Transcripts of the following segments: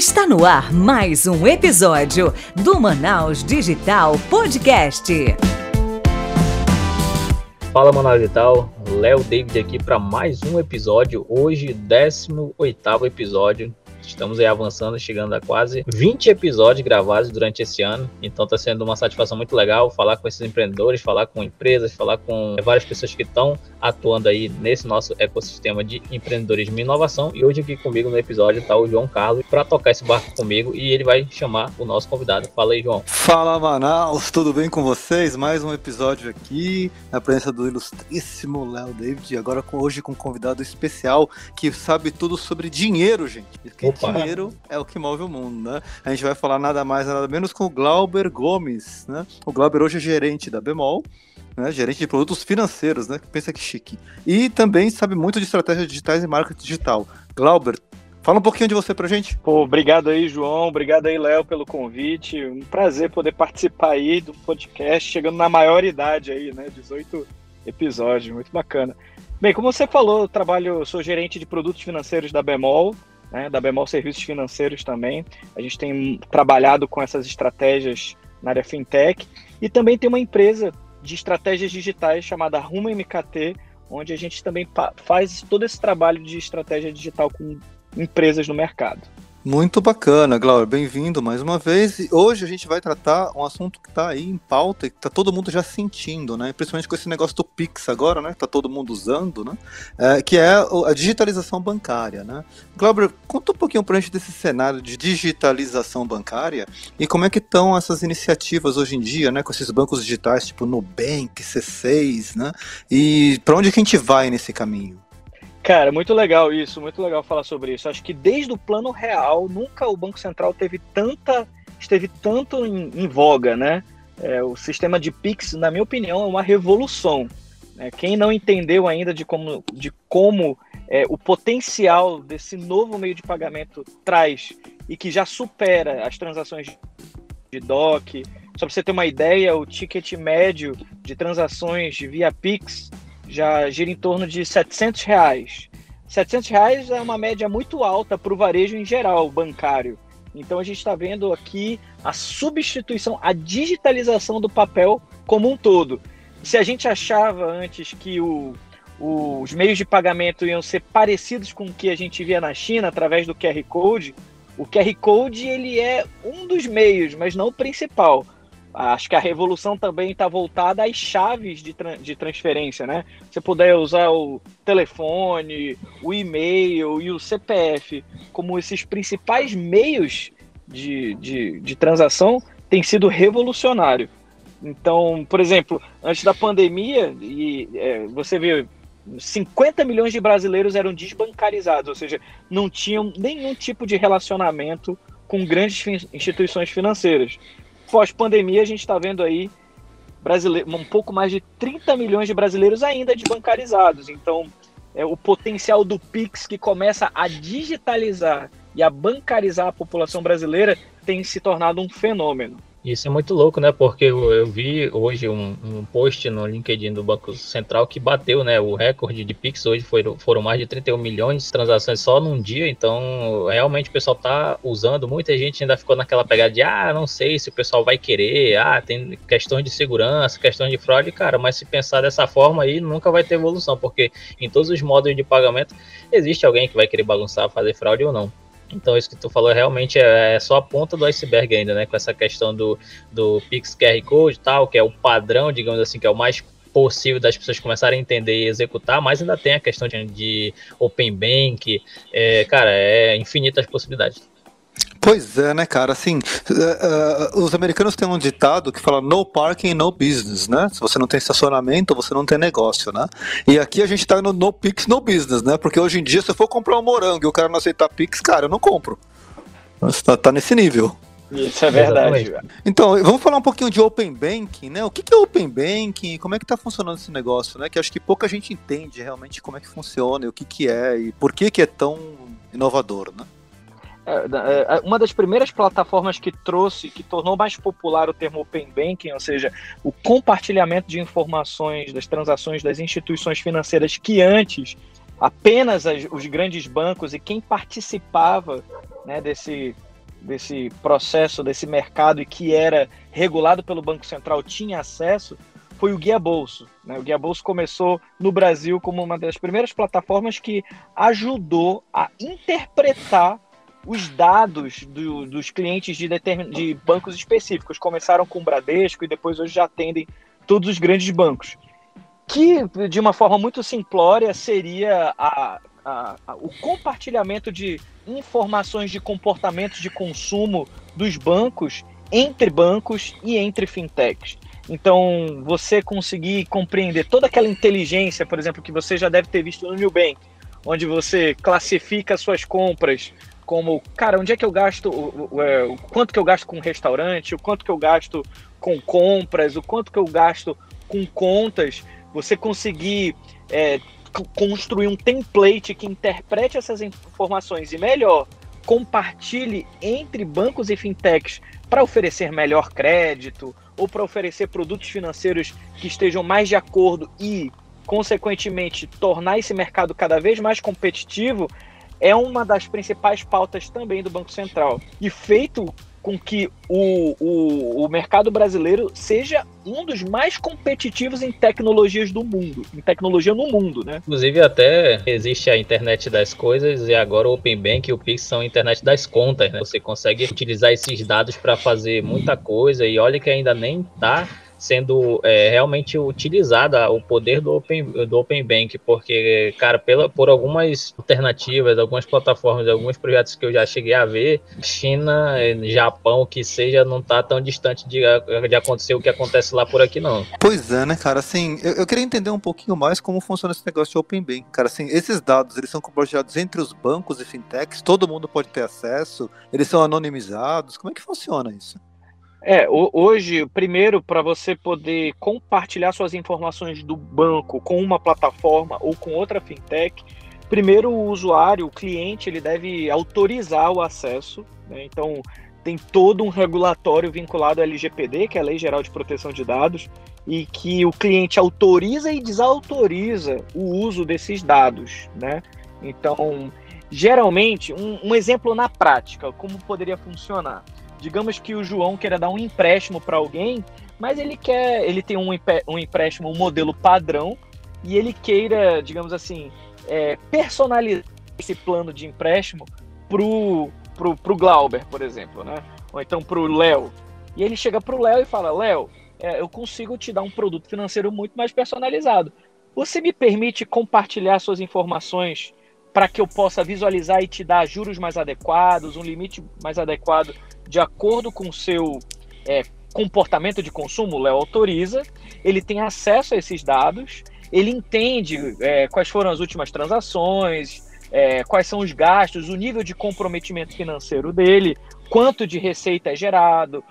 Está no ar mais um episódio do Manaus Digital Podcast. Fala Manaus Digital, Léo David aqui para mais um episódio. Hoje, 18 episódio Estamos aí avançando, chegando a quase 20 episódios gravados durante esse ano. Então está sendo uma satisfação muito legal falar com esses empreendedores, falar com empresas, falar com várias pessoas que estão atuando aí nesse nosso ecossistema de empreendedorismo e inovação. E hoje aqui comigo no episódio está o João Carlos para tocar esse barco comigo e ele vai chamar o nosso convidado. Fala aí, João. Fala, Manaus, tudo bem com vocês? Mais um episódio aqui, na presença do ilustríssimo Léo David, agora com, hoje com um convidado especial que sabe tudo sobre dinheiro, gente. Opa. Dinheiro é o que move o mundo, né? A gente vai falar nada mais, nada menos com o Glauber Gomes, né? O Glauber hoje é gerente da Bemol, né, gerente de produtos financeiros, né? Pensa que chique. E também sabe muito de estratégias digitais e marketing digital. Glauber, fala um pouquinho de você pra gente. Pô, obrigado aí, João. Obrigado aí, Léo, pelo convite. Um prazer poder participar aí do podcast, chegando na maior idade aí, né? 18 episódios, muito bacana. Bem, como você falou, eu trabalho, sou gerente de produtos financeiros da Bemol, né, da Bemol Serviços Financeiros também. A gente tem trabalhado com essas estratégias na área fintech e também tem uma empresa de estratégias digitais chamada Rumo MKT, onde a gente também faz todo esse trabalho de estratégia digital com empresas no mercado. Muito bacana, Glauber. Bem-vindo mais uma vez. E hoje a gente vai tratar um assunto que está aí em pauta e que está todo mundo já sentindo, né? Principalmente com esse negócio do Pix agora, né? Que tá todo mundo usando, né? É, que é a digitalização bancária, né? Glauber, conta um pouquinho para a gente desse cenário de digitalização bancária e como é que estão essas iniciativas hoje em dia, né? Com esses bancos digitais tipo Nubank, C6, né? E para onde que a gente vai nesse caminho? Cara, muito legal isso, muito legal falar sobre isso. Acho que desde o plano real, nunca o Banco Central teve tanta, esteve tanto em, em voga, né? É, o sistema de Pix, na minha opinião, é uma revolução. Né? Quem não entendeu ainda de como, de como é, o potencial desse novo meio de pagamento traz e que já supera as transações de DOC. Só para você ter uma ideia, o ticket médio de transações via Pix já gira em torno de 700 reais. 700 reais é uma média muito alta para o varejo em geral, bancário. Então a gente está vendo aqui a substituição, a digitalização do papel como um todo. Se a gente achava antes que o, o, os meios de pagamento iam ser parecidos com o que a gente via na China através do QR Code, o QR Code ele é um dos meios, mas não o principal. Acho que a revolução também está voltada às chaves de, tra de transferência, né? Você puder usar o telefone, o e-mail e o CPF como esses principais meios de, de, de transação, tem sido revolucionário. Então, por exemplo, antes da pandemia, e, é, você vê 50 milhões de brasileiros eram desbancarizados, ou seja, não tinham nenhum tipo de relacionamento com grandes instituições financeiras pós-pandemia, a gente está vendo aí um pouco mais de 30 milhões de brasileiros ainda desbancarizados. Então, é o potencial do Pix que começa a digitalizar e a bancarizar a população brasileira tem se tornado um fenômeno. Isso é muito louco, né? Porque eu, eu vi hoje um, um, post no LinkedIn do Banco Central que bateu, né? O recorde de Pix hoje foram, foram mais de 31 milhões de transações só num dia. Então, realmente o pessoal tá usando. Muita gente ainda ficou naquela pegada de, ah, não sei se o pessoal vai querer. Ah, tem questões de segurança, questões de fraude, cara. Mas se pensar dessa forma aí, nunca vai ter evolução, porque em todos os modos de pagamento existe alguém que vai querer bagunçar, fazer fraude ou não. Então, isso que tu falou realmente é, é, só a ponta do iceberg ainda, né? Com essa questão do, do Pix QR Code e tal, que é o padrão, digamos assim, que é o mais possível das pessoas começarem a entender e executar, mas ainda tem a questão de, de Open Bank, é, cara, é infinitas possibilidades. Pois é, né, cara? Assim, uh, uh, os americanos têm um ditado que fala no parking, no business, né? Se você não tem estacionamento, você não tem negócio, né? E aqui a gente tá no no Pix, no business, né? Porque hoje em dia, se eu for comprar um morango e o cara não aceitar Pix, cara, eu não compro. Tá, tá nesse nível. Isso é verdade. Então, vamos falar um pouquinho de Open Banking, né? O que é Open Banking? Como é que tá funcionando esse negócio, né? Que acho que pouca gente entende realmente como é que funciona, e o que que é e por que que é tão inovador, né? É, é, é, uma das primeiras plataformas que trouxe, que tornou mais popular o termo Open Banking, ou seja, o compartilhamento de informações das transações das instituições financeiras que antes apenas as, os grandes bancos e quem participava né, desse, desse processo, desse mercado e que era regulado pelo Banco Central tinha acesso, foi o Guia Bolso. Né? O Guia Bolso começou no Brasil como uma das primeiras plataformas que ajudou a interpretar os dados do, dos clientes de, de bancos específicos. Começaram com o Bradesco e depois hoje já atendem todos os grandes bancos. Que, de uma forma muito simplória, seria a, a, a, o compartilhamento de informações de comportamentos de consumo dos bancos entre bancos e entre fintechs. Então, você conseguir compreender toda aquela inteligência, por exemplo, que você já deve ter visto no Nubank, onde você classifica suas compras como, cara, onde é que eu gasto, o, o, é, o, quanto que eu gasto com restaurante, o quanto que eu gasto com compras, o quanto que eu gasto com contas, você conseguir é, construir um template que interprete essas informações e melhor, compartilhe entre bancos e fintechs para oferecer melhor crédito ou para oferecer produtos financeiros que estejam mais de acordo e, consequentemente, tornar esse mercado cada vez mais competitivo, é uma das principais pautas também do Banco Central. E feito com que o, o, o, mercado brasileiro seja um dos mais competitivos em tecnologias do mundo, em tecnologia no mundo, né? Inclusive até existe a internet das coisas e agora o Open Bank e o Pix são a internet das contas, né? Você consegue utilizar esses dados para fazer muita coisa e olha que ainda nem tá sendo é, realmente utilizada o poder do Open, do Open Bank, porque, cara, pela, por algumas alternativas, algumas plataformas, alguns projetos que eu já cheguei a ver, China, Japão, que seja, não tá tão distante de, de acontecer o que acontece lá por aqui, não. Pois é, né, cara, assim, eu, eu queria entender um pouquinho mais como funciona esse negócio de Open Bank, cara, assim, esses dados, eles são compartilhados entre os bancos e fintechs, todo mundo pode ter acesso, eles são anonimizados, como é que funciona isso? É, hoje, primeiro, para você poder compartilhar suas informações do banco com uma plataforma ou com outra fintech, primeiro o usuário, o cliente, ele deve autorizar o acesso. Né? Então, tem todo um regulatório vinculado ao LGPD, que é a Lei Geral de Proteção de Dados, e que o cliente autoriza e desautoriza o uso desses dados. Né? Então, geralmente, um, um exemplo na prática, como poderia funcionar? Digamos que o João queira dar um empréstimo para alguém, mas ele quer, ele tem um, um empréstimo, um modelo padrão, e ele queira, digamos assim, é, personalizar esse plano de empréstimo pro, pro, pro Glauber, por exemplo, né? Ou então pro Léo. E ele chega pro Léo e fala: Léo, é, eu consigo te dar um produto financeiro muito mais personalizado. Você me permite compartilhar suas informações para que eu possa visualizar e te dar juros mais adequados, um limite mais adequado de acordo com o seu é, comportamento de consumo, o Léo autoriza, ele tem acesso a esses dados, ele entende é, quais foram as últimas transações, é, quais são os gastos, o nível de comprometimento financeiro dele, quanto de receita é gerado,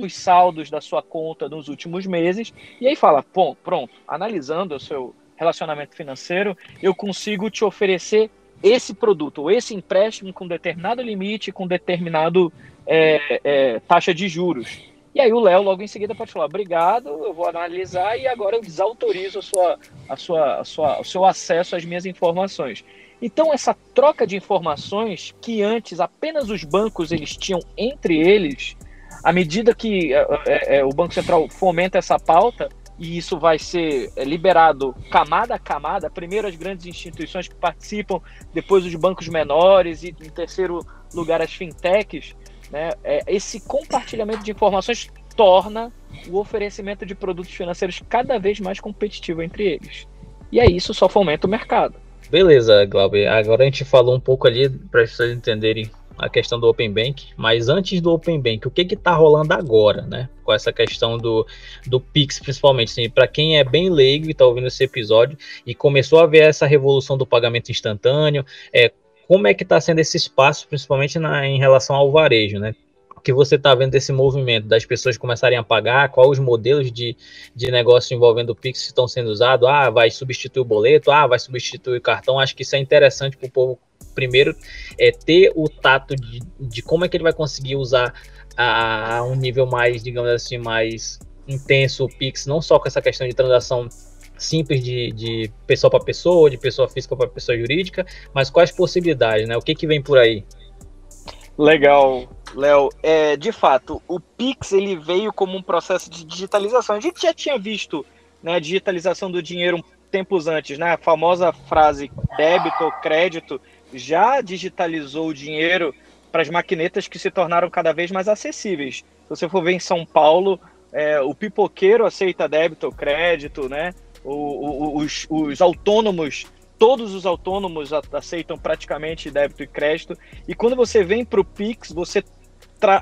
os saldos da sua conta nos últimos meses, e aí fala, bom, pronto, analisando o seu relacionamento financeiro, eu consigo te oferecer esse produto ou esse empréstimo com determinado limite, com determinado é, é, taxa de juros. E aí o Léo logo em seguida pode falar, obrigado, eu vou analisar e agora eu desautorizo a sua, a sua, a sua, o seu acesso às minhas informações. Então essa troca de informações que antes apenas os bancos eles tinham entre eles, à medida que é, é, é o Banco Central fomenta essa pauta, e isso vai ser é, liberado camada a camada. Primeiro as grandes instituições que participam, depois os bancos menores e em terceiro lugar as fintechs. Né? É, esse compartilhamento de informações torna o oferecimento de produtos financeiros cada vez mais competitivo entre eles. E aí isso só fomenta o mercado. Beleza, Glauber. Agora a gente falou um pouco ali para as pessoas entenderem a questão do Open Bank, mas antes do Open Bank, o que que tá rolando agora, né? Com essa questão do, do Pix, principalmente, assim, para quem é bem leigo e tá ouvindo esse episódio e começou a ver essa revolução do pagamento instantâneo, é, como é que está sendo esse espaço, principalmente na, em relação ao varejo, né? que você está vendo esse movimento das pessoas começarem a pagar, quais os modelos de, de negócio envolvendo o Pix estão sendo usados, ah, vai substituir o boleto, ah, vai substituir o cartão, acho que isso é interessante para o povo primeiro é ter o tato de, de como é que ele vai conseguir usar a, a um nível mais, digamos assim, mais intenso o Pix, não só com essa questão de transação simples de, de pessoa para pessoa, de pessoa física para pessoa jurídica, mas quais possibilidades, né? O que, que vem por aí? Legal. Léo, é, de fato, o Pix ele veio como um processo de digitalização. A gente já tinha visto né, a digitalização do dinheiro tempos antes, né? A famosa frase débito ou crédito já digitalizou o dinheiro para as maquinetas que se tornaram cada vez mais acessíveis. Se você for ver em São Paulo, é, o pipoqueiro aceita débito ou crédito, né? O, o, os, os autônomos todos os autônomos aceitam praticamente débito e crédito. E quando você vem para o Pix, você,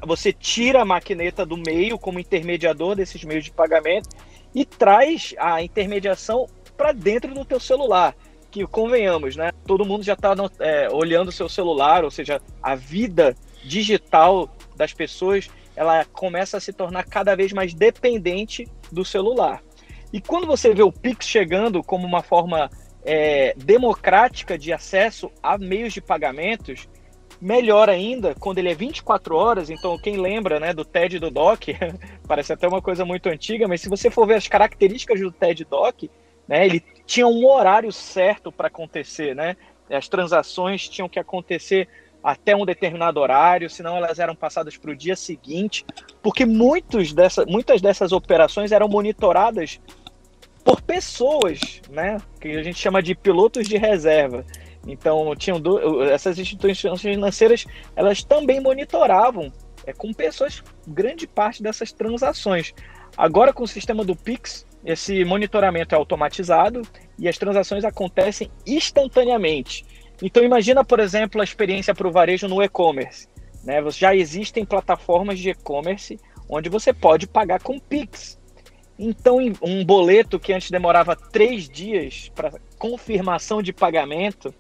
você tira a maquineta do meio como intermediador desses meios de pagamento e traz a intermediação para dentro do teu celular. Que convenhamos, né? Todo mundo já está é, olhando o seu celular, ou seja, a vida digital das pessoas ela começa a se tornar cada vez mais dependente do celular. E quando você vê o Pix chegando como uma forma é, democrática de acesso a meios de pagamentos, melhor ainda quando ele é 24 horas. Então, quem lembra né, do TED e do DOC, parece até uma coisa muito antiga, mas se você for ver as características do TED DOC, né, ele tinha um horário certo para acontecer, né? As transações tinham que acontecer até um determinado horário, senão elas eram passadas para o dia seguinte, porque muitos dessa, muitas dessas operações eram monitoradas por pessoas, né? Que a gente chama de pilotos de reserva. Então, tinham do, essas instituições financeiras, elas também monitoravam é, com pessoas grande parte dessas transações. Agora, com o sistema do Pix, esse monitoramento é automatizado e as transações acontecem instantaneamente. Então, imagina, por exemplo, a experiência para o varejo no e-commerce. Né? Já existem plataformas de e-commerce onde você pode pagar com Pix. Então, um boleto que antes demorava três dias para confirmação de pagamento,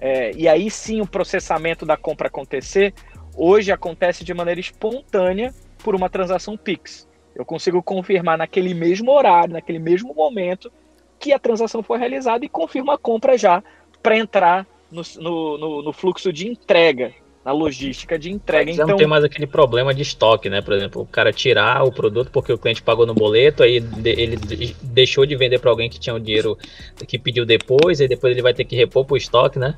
é, e aí sim o processamento da compra acontecer, hoje acontece de maneira espontânea por uma transação Pix. Eu consigo confirmar naquele mesmo horário, naquele mesmo momento, que a transação foi realizada e confirmo a compra já para entrar no, no, no, fluxo de entrega na logística de entrega. Já então não tem mais aquele problema de estoque, né? Por exemplo, o cara tirar o produto porque o cliente pagou no boleto, aí ele deixou de vender para alguém que tinha o dinheiro que pediu depois, e depois ele vai ter que repor para o estoque, né?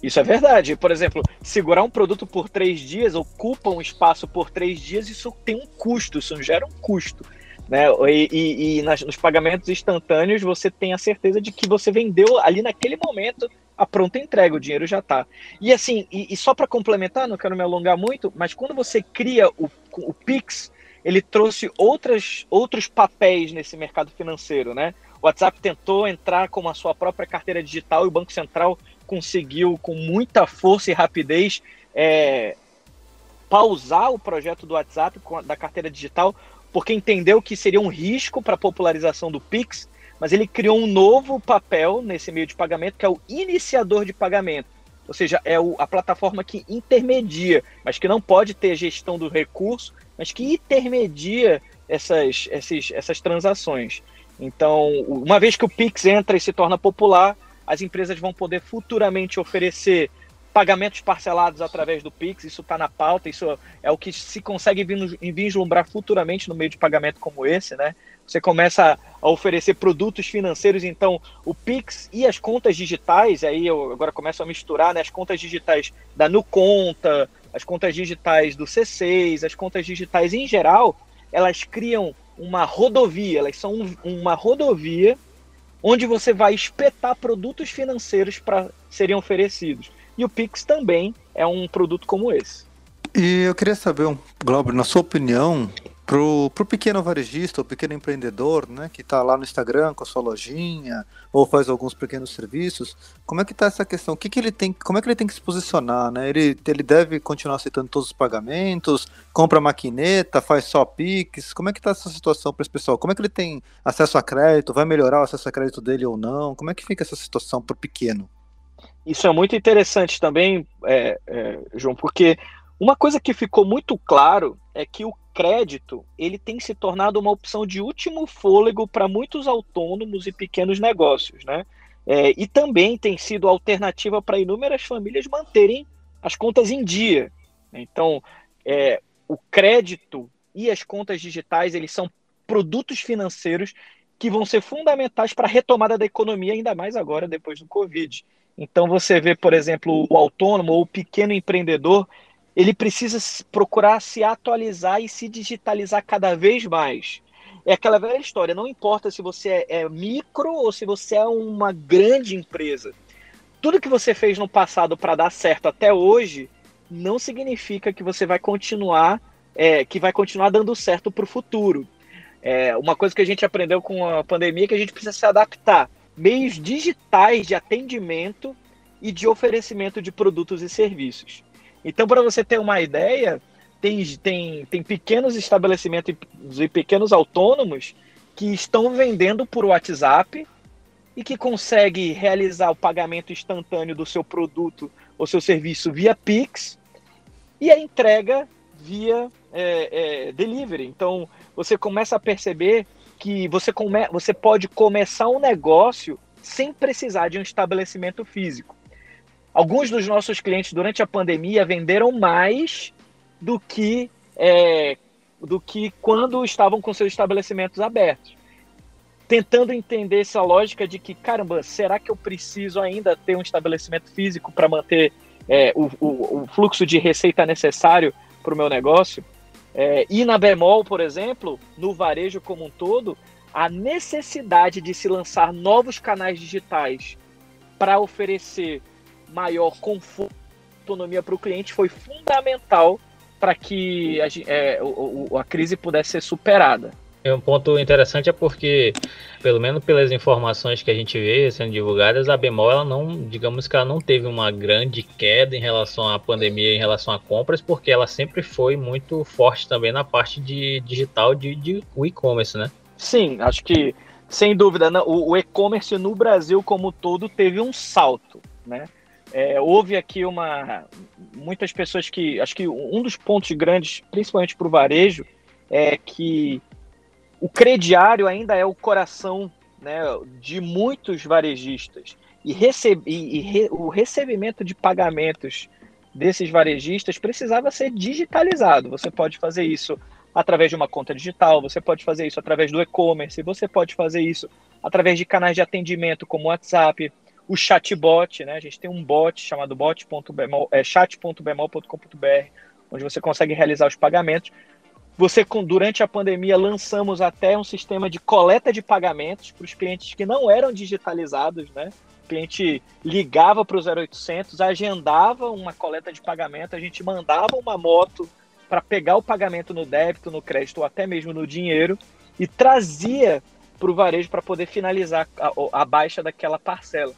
Isso é verdade. Por exemplo, segurar um produto por três dias, ocupa um espaço por três dias, isso tem um custo, isso gera um custo. Né? E, e, e nas, nos pagamentos instantâneos, você tem a certeza de que você vendeu ali naquele momento a pronta entrega, o dinheiro já está. E assim, e, e só para complementar, não quero me alongar muito, mas quando você cria o, o Pix, ele trouxe outras, outros papéis nesse mercado financeiro, né? O WhatsApp tentou entrar com a sua própria carteira digital e o Banco Central conseguiu, com muita força e rapidez, é, pausar o projeto do WhatsApp da carteira digital, porque entendeu que seria um risco para a popularização do Pix mas ele criou um novo papel nesse meio de pagamento, que é o iniciador de pagamento. Ou seja, é a plataforma que intermedia, mas que não pode ter gestão do recurso, mas que intermedia essas, essas, essas transações. Então, uma vez que o Pix entra e se torna popular, as empresas vão poder futuramente oferecer pagamentos parcelados através do Pix, isso está na pauta, isso é o que se consegue vislumbrar futuramente no meio de pagamento como esse, né? Você começa a oferecer produtos financeiros, então o Pix e as contas digitais, aí eu agora começo a misturar, né? As contas digitais da Nuconta, as contas digitais do C6, as contas digitais em geral, elas criam uma rodovia, elas são um, uma rodovia onde você vai espetar produtos financeiros para serem oferecidos. E o Pix também é um produto como esse. E eu queria saber, Glauber, na sua opinião, pro, pro pequeno varejista, o pequeno empreendedor, né, que está lá no Instagram com a sua lojinha ou faz alguns pequenos serviços, como é que está essa questão? O que, que ele tem, como é que ele tem que se posicionar, né? Ele, ele deve continuar aceitando todos os pagamentos, compra maquineta, faz só Pix, como é que está essa situação para esse pessoal? Como é que ele tem acesso a crédito? Vai melhorar o acesso a crédito dele ou não? Como é que fica essa situação para o pequeno? Isso é muito interessante também, é, é, João, porque uma coisa que ficou muito claro é que o crédito ele tem se tornado uma opção de último fôlego para muitos autônomos e pequenos negócios, né? É, e também tem sido alternativa para inúmeras famílias manterem as contas em dia. Então, é, o crédito e as contas digitais eles são produtos financeiros que vão ser fundamentais para a retomada da economia, ainda mais agora depois do Covid. Então você vê, por exemplo, o autônomo ou o pequeno empreendedor ele precisa procurar se atualizar e se digitalizar cada vez mais. É aquela velha história, não importa se você é, é micro ou se você é uma grande empresa. Tudo que você fez no passado para dar certo até hoje não significa que você vai continuar, é, que vai continuar dando certo para o futuro. É, uma coisa que a gente aprendeu com a pandemia é que a gente precisa se adaptar. Meios digitais de atendimento e de oferecimento de produtos e serviços. Então, para você ter uma ideia, tem, tem, tem pequenos estabelecimentos e pequenos autônomos que estão vendendo por WhatsApp e que consegue realizar o pagamento instantâneo do seu produto ou seu serviço via Pix e a entrega via é, é, delivery. Então você começa a perceber que você, come, você pode começar um negócio sem precisar de um estabelecimento físico. Alguns dos nossos clientes durante a pandemia venderam mais do que é, do que quando estavam com seus estabelecimentos abertos. Tentando entender essa lógica de que, caramba, será que eu preciso ainda ter um estabelecimento físico para manter é, o, o, o, fluxo de receita necessário para o meu negócio? É, e na Bemol, por exemplo, no varejo como um todo, a necessidade de se lançar novos canais digitais para oferecer maior conforto, autonomia para o cliente foi fundamental para que a, é, a, a crise pudesse ser superada. Um ponto interessante é porque, pelo menos pelas informações que a gente vê sendo divulgadas, a Bemol ela não, digamos que ela não teve uma grande queda em relação à pandemia, em relação a compras, porque ela sempre foi muito forte também na parte de digital de, de e-commerce, né? Sim, acho que sem dúvida o, o e-commerce no Brasil como todo teve um salto, né? É, houve aqui uma muitas pessoas que acho que um dos pontos grandes, principalmente para o varejo, é que o crediário ainda é o coração né, de muitos varejistas e, e re o recebimento de pagamentos desses varejistas precisava ser digitalizado. Você pode fazer isso através de uma conta digital, você pode fazer isso através do e-commerce, você pode fazer isso através de canais de atendimento como WhatsApp, o chatbot, né? A gente tem um bot chamado é, chat.bemol.com.br, onde você consegue realizar os pagamentos. Você, durante a pandemia, lançamos até um sistema de coleta de pagamentos para os clientes que não eram digitalizados, né? O cliente ligava para o 0800, agendava uma coleta de pagamento, a gente mandava uma moto para pegar o pagamento no débito, no crédito ou até mesmo no dinheiro e trazia para o varejo para poder finalizar a, a baixa daquela parcela.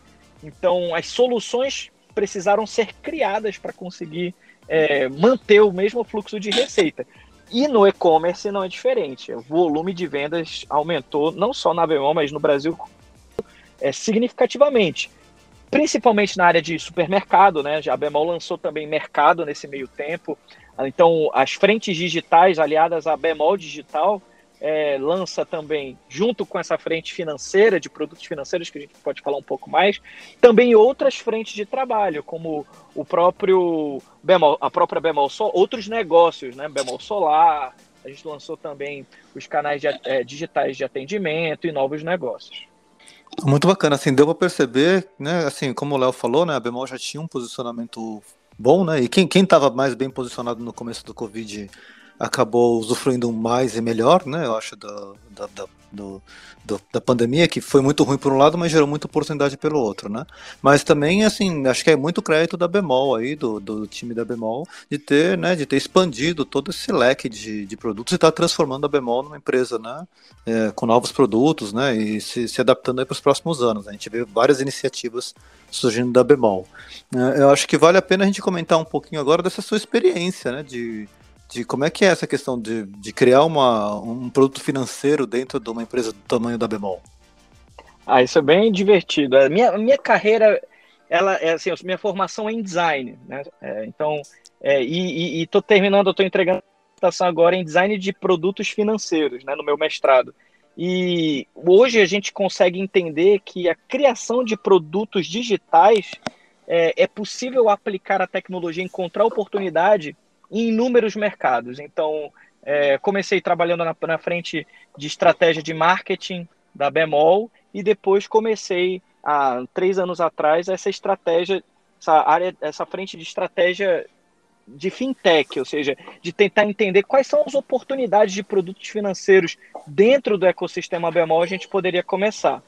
Então, as soluções precisaram ser criadas para conseguir é, manter o mesmo fluxo de receita. E no e-commerce não é diferente. O volume de vendas aumentou, não só na Bemol, mas no Brasil é, significativamente. Principalmente na área de supermercado, né? A Bemol lançou também mercado nesse meio tempo. Então, as frentes digitais aliadas à Bemol Digital é, lança também, junto com essa frente financeira, de produtos financeiros, que a gente pode falar um pouco mais, também outras frentes de trabalho, como o próprio Bemol, a própria Bemol Sol, outros negócios, né? Bemol Solar, a gente lançou também os canais de, é, digitais de atendimento e novos negócios. Muito bacana, assim, deu para perceber, né, assim, como o Léo falou, né, a Bemol já tinha um posicionamento bom, né, e quem estava mais bem posicionado no começo do Covid acabou usufruindo mais e melhor, né? Eu acho, da, da, da, do, do, da pandemia, que foi muito ruim por um lado, mas gerou muita oportunidade pelo outro, né? Mas também, assim, acho que é muito crédito da Bemol aí, do, do time da Bemol, de ter, né, de ter expandido todo esse leque de, de produtos e estar tá transformando a Bemol numa empresa, né, é, com novos produtos, né, e se, se adaptando aí para os próximos anos. A gente vê várias iniciativas surgindo da Bemol. É, eu acho que vale a pena a gente comentar um pouquinho agora dessa sua experiência, né, de de como é que é essa questão de, de criar uma, um produto financeiro dentro de uma empresa do tamanho da Bemol? Ah, isso é bem divertido. A minha, a minha carreira, ela é assim, minha formação é em design, né? É, então, é, e estou terminando, estou entregando a agora em design de produtos financeiros, né, no meu mestrado. E hoje a gente consegue entender que a criação de produtos digitais é, é possível aplicar a tecnologia, encontrar oportunidade em inúmeros mercados. Então, é, comecei trabalhando na, na, frente de estratégia de marketing da Bemol e depois comecei, há três anos atrás, essa estratégia, essa área, essa frente de estratégia de fintech, ou seja, de tentar entender quais são as oportunidades de produtos financeiros dentro do ecossistema bemol, a gente poderia começar.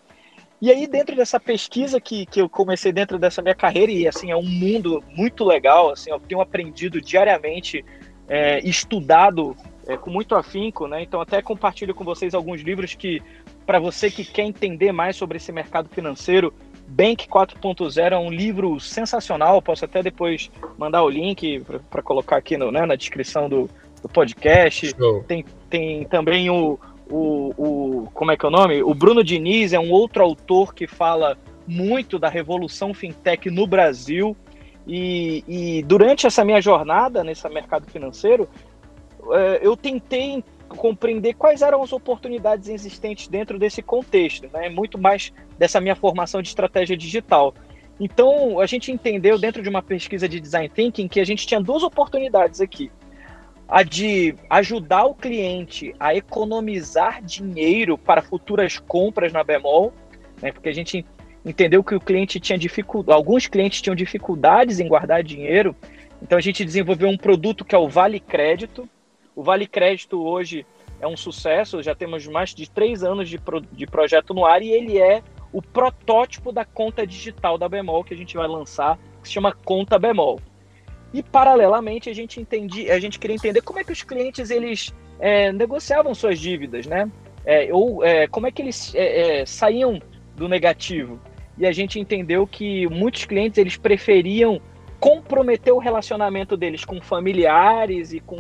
E aí, dentro dessa pesquisa que, que eu comecei dentro dessa minha carreira, e assim, é um mundo muito legal, assim, eu tenho aprendido diariamente, é, estudado é, com muito afinco, né? Então, até compartilho com vocês alguns livros que, para você que quer entender mais sobre esse mercado financeiro, Bank 4.0 é um livro sensacional. Posso até depois mandar o link para colocar aqui no, né, na descrição do, do podcast. Tem, tem também o, o, o. Como é que é o nome? O Bruno Diniz é um outro autor que fala muito da revolução fintech no Brasil. E, e durante essa minha jornada nesse mercado financeiro, é, eu tentei compreender quais eram as oportunidades existentes dentro desse contexto, né? Muito mais dessa minha formação de estratégia digital. Então, a gente entendeu dentro de uma pesquisa de design thinking que a gente tinha duas oportunidades aqui. A de ajudar o cliente a economizar dinheiro para futuras compras na Bemol, né? Porque a gente entendeu que o cliente tinha dificuldade, alguns clientes tinham dificuldades em guardar dinheiro. Então a gente desenvolveu um produto que é o Vale Crédito, o Vale Crédito hoje é um sucesso, já temos mais de três anos de, pro, de projeto no ar e ele é o protótipo da conta digital da Bemol que a gente vai lançar, que se chama Conta Bemol. E paralelamente a gente entendi, a gente queria entender como é que os clientes eles é, negociavam suas dívidas, né? É, ou é, como é que eles é, é, saíam do negativo. E a gente entendeu que muitos clientes eles preferiam comprometer o relacionamento deles com familiares e com,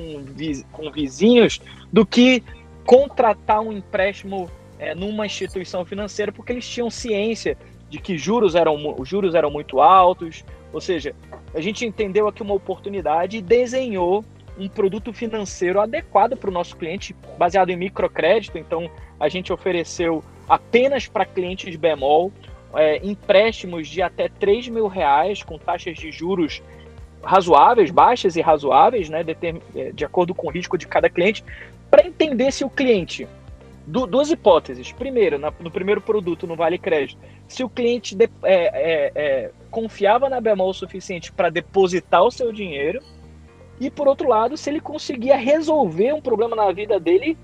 com vizinhos do que contratar um empréstimo é, numa instituição financeira, porque eles tinham ciência de que juros eram, os juros eram muito altos. Ou seja, a gente entendeu aqui uma oportunidade e desenhou um produto financeiro adequado para o nosso cliente, baseado em microcrédito. Então, a gente ofereceu apenas para clientes bemol é, empréstimos de até 3 mil reais com taxas de juros razoáveis, baixas e razoáveis, né, de, é, de acordo com o risco de cada cliente, para entender se o cliente, du duas hipóteses. Primeiro, na, no primeiro produto, no Vale Crédito, se o cliente de, é, é, é, confiava na Bemol o suficiente para depositar o seu dinheiro, e por outro lado, se ele conseguia resolver um problema na vida dele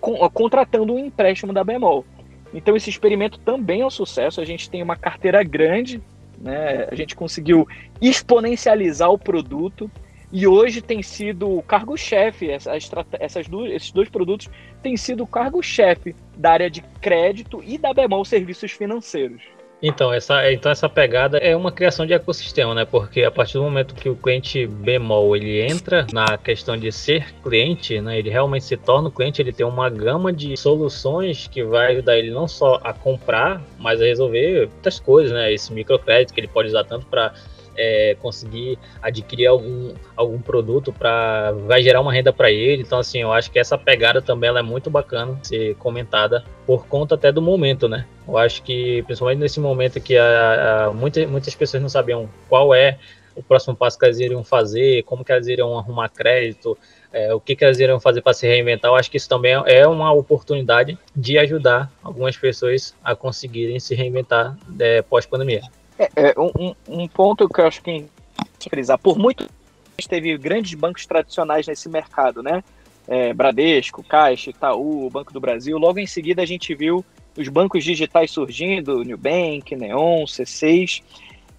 com, contratando um empréstimo da Bemol. Então esse experimento também é um sucesso. A gente tem uma carteira grande, né? A gente conseguiu exponencializar o produto e hoje tem sido o cargo-chefe. Essa, essas duas, esses dois produtos têm sido o cargo-chefe da área de crédito e da Bemol Serviços Financeiros. Então essa, então, essa pegada é uma criação de ecossistema, né? Porque a partir do momento que o cliente bemol ele entra na questão de ser cliente, né? Ele realmente se torna o cliente, ele tem uma gama de soluções que vai ajudar ele não só a comprar, mas a resolver muitas coisas, né? Esse microcrédito que ele pode usar tanto para é, conseguir adquirir algum, algum produto para vai gerar uma renda para ele. Então, assim, eu acho que essa pegada também ela é muito bacana ser comentada por conta até do momento, né? Eu acho que, principalmente nesse momento que a, a, muitas, muitas pessoas não sabiam qual é o próximo passo que elas iriam fazer, como que elas iriam arrumar crédito, é, o que, que elas iriam fazer para se reinventar. Eu acho que isso também é uma oportunidade de ajudar algumas pessoas a conseguirem se reinventar é, pós-pandemia. É, é um, um, ponto que eu acho que frisar, por muito gente teve grandes bancos tradicionais nesse mercado, né? É, Bradesco, Caixa, Itaú, Banco do Brasil. Logo em seguida a gente viu os bancos digitais surgindo, Nubank, Neon, C6.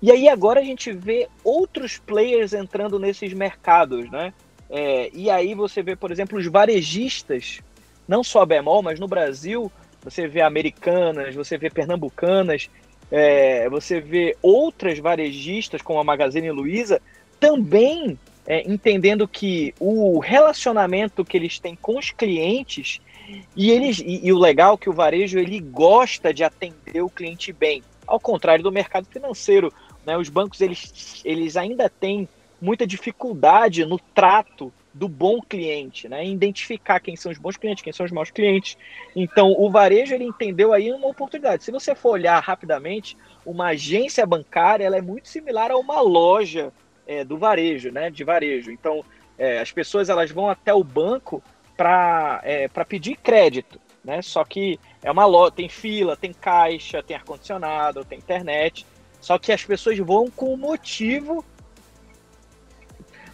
E aí agora a gente vê outros players entrando nesses mercados, né? É, e aí você vê, por exemplo, os varejistas, não só a Bemol, mas no Brasil, você vê americanas, você vê pernambucanas, é, você vê outras varejistas, como a Magazine Luiza, também é, entendendo que o relacionamento que eles têm com os clientes e eles e, e, o legal é que o varejo ele gosta de atender o cliente bem, ao contrário do mercado financeiro, né? Os bancos eles, eles ainda têm muita dificuldade no trato do bom cliente, né? Identificar quem são os bons clientes, quem são os maus clientes. Então, o varejo ele entendeu aí uma oportunidade. Se você for olhar rapidamente, uma agência bancária ela é muito similar a uma loja é, do varejo, né? De varejo. Então, é, as pessoas elas vão até o banco para é, para pedir crédito, né? Só que é uma loja, tem fila, tem caixa, tem ar condicionado, tem internet. Só que as pessoas vão com o motivo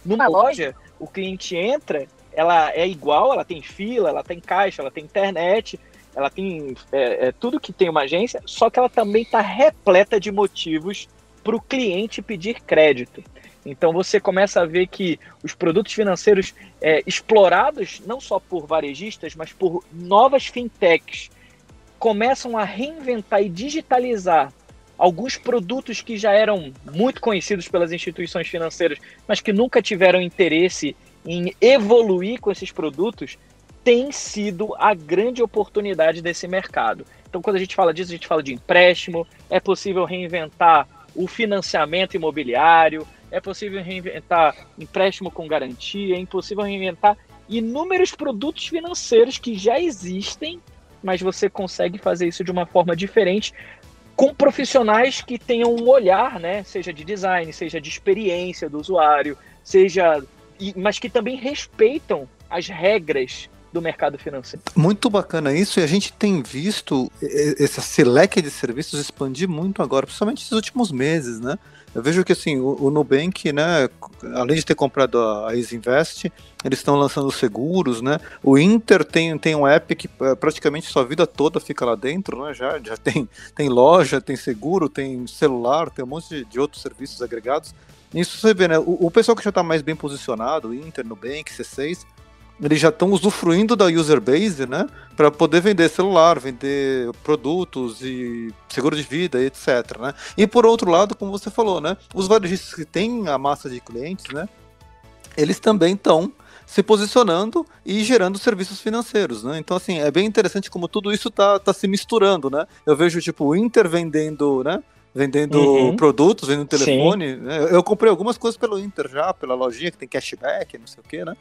Numa loja, o cliente entra, ela é igual, ela tem fila, ela tem caixa, ela tem internet, ela tem é, é, tudo que tem uma agência, só que ela também está repleta de motivos para o cliente pedir crédito. Então você começa a ver que os produtos financeiros é, explorados não só por varejistas, mas por novas fintechs começam a reinventar e digitalizar alguns produtos que já eram muito conhecidos pelas instituições financeiras, mas que nunca tiveram interesse em evoluir com esses produtos, tem sido a grande oportunidade desse mercado. Então, quando a gente fala disso, a gente fala de empréstimo, é possível reinventar o financiamento imobiliário, é possível reinventar empréstimo com garantia, é impossível reinventar inúmeros produtos financeiros que já existem, mas você consegue fazer isso de uma forma diferente, com profissionais que tenham um olhar, né, seja de design, seja de experiência do usuário, seja mas que também respeitam as regras do mercado financeiro. Muito bacana isso, e a gente tem visto esse leque de serviços expandir muito agora, principalmente nesses últimos meses, né? Eu vejo que assim, o, o Nubank, né, além de ter comprado a, a Isinvest, eles estão lançando seguros, né? O Inter tem, tem um app que é, praticamente sua vida toda fica lá dentro, né? Já, já tem, tem loja, tem seguro, tem celular, tem um monte de, de outros serviços agregados. Isso você vê, né? O, o pessoal que já está mais bem posicionado, Inter, Nubank, C6, eles já estão usufruindo da user base, né, para poder vender celular, vender produtos e seguro de vida, etc, né? E por outro lado, como você falou, né, os varejistas que têm a massa de clientes, né, eles também estão se posicionando e gerando serviços financeiros, né? Então, assim, é bem interessante como tudo isso tá, tá se misturando, né? Eu vejo, tipo, o Inter vendendo, né? vendendo uhum. produtos, vendendo telefone. Né? Eu comprei algumas coisas pelo Inter já, pela lojinha que tem cashback, não sei o que, né?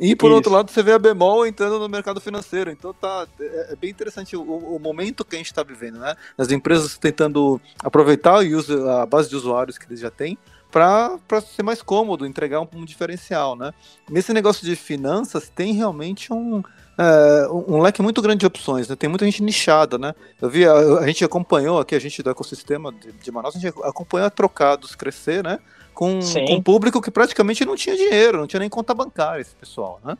E por Isso. outro lado, você vê a Bemol entrando no mercado financeiro. Então tá, é, é bem interessante o, o, momento que a gente está vivendo, né? As empresas tentando aproveitar a base de usuários que eles já têm para ser mais cômodo, entregar um, um, diferencial, né? Nesse negócio de finanças tem realmente um, é, um leque muito grande de opções, né? Tem muita gente nichada, né? Eu vi, a, a gente acompanhou aqui, a gente do ecossistema de, de Manaus, a gente acompanhou a Trocados crescer, né? Com, com um público que praticamente não tinha dinheiro, não tinha nem conta bancária esse pessoal, né?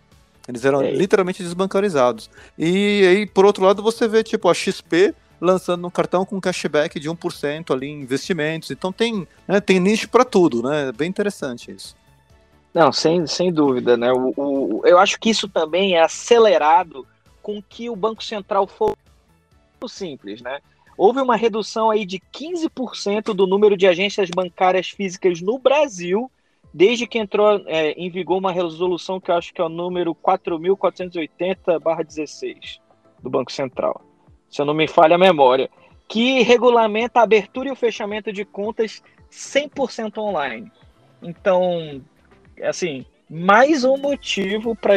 Eles eram literalmente desbancarizados. E aí, por outro lado, você vê, tipo, a XP lançando um cartão com cashback de 1% ali em investimentos. Então tem, né, tem nicho para tudo, né? É bem interessante isso. Não, sem, sem dúvida, né? O, o, eu acho que isso também é acelerado com que o Banco Central for simples, né? Houve uma redução aí de 15% do número de agências bancárias físicas no Brasil, desde que entrou é, em vigor uma resolução que eu acho que é o número 4.480-16 do Banco Central, se eu não me falha a memória, que regulamenta a abertura e o fechamento de contas 100% online. Então, assim, mais um motivo para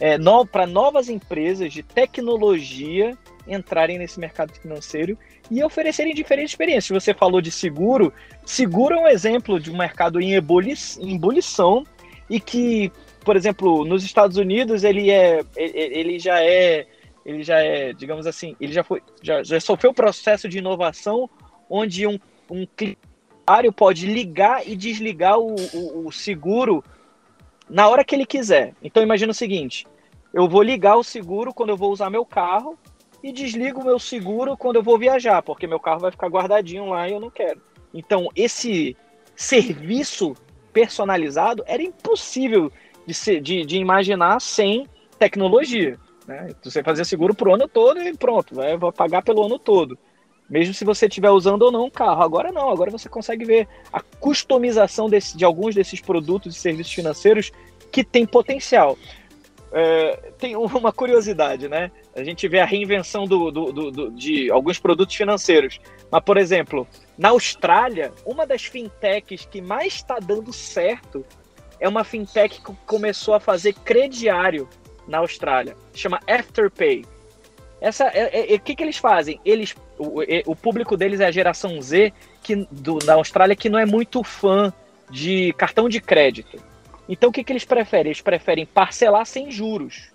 é, no, novas empresas de tecnologia entrarem nesse mercado financeiro e oferecerem diferentes experiências. Você falou de seguro, seguro é um exemplo de um mercado em, em ebulição e que, por exemplo, nos Estados Unidos ele é, ele já é, ele já é, digamos assim, ele já foi, já, já sofreu o processo de inovação onde um, um cliente pode ligar e desligar o, o, o seguro na hora que ele quiser. Então imagina o seguinte: eu vou ligar o seguro quando eu vou usar meu carro e desligo o meu seguro quando eu vou viajar, porque meu carro vai ficar guardadinho lá e eu não quero. Então, esse serviço personalizado era impossível de, ser, de, de imaginar sem tecnologia. Né? Você fazia seguro para o ano todo e pronto, vai, vai pagar pelo ano todo. Mesmo se você estiver usando ou não um carro. Agora não, agora você consegue ver a customização desse, de alguns desses produtos e serviços financeiros que tem potencial. É, tem uma curiosidade, né? A gente vê a reinvenção do, do, do, do, de alguns produtos financeiros. Mas, por exemplo, na Austrália, uma das fintechs que mais está dando certo é uma fintech que começou a fazer crediário na Austrália. Chama Afterpay. Essa, é, é, o que, que eles fazem? Eles, o, o público deles é a geração Z que, do, da Austrália que não é muito fã de cartão de crédito. Então o que, que eles preferem? Eles preferem parcelar sem juros.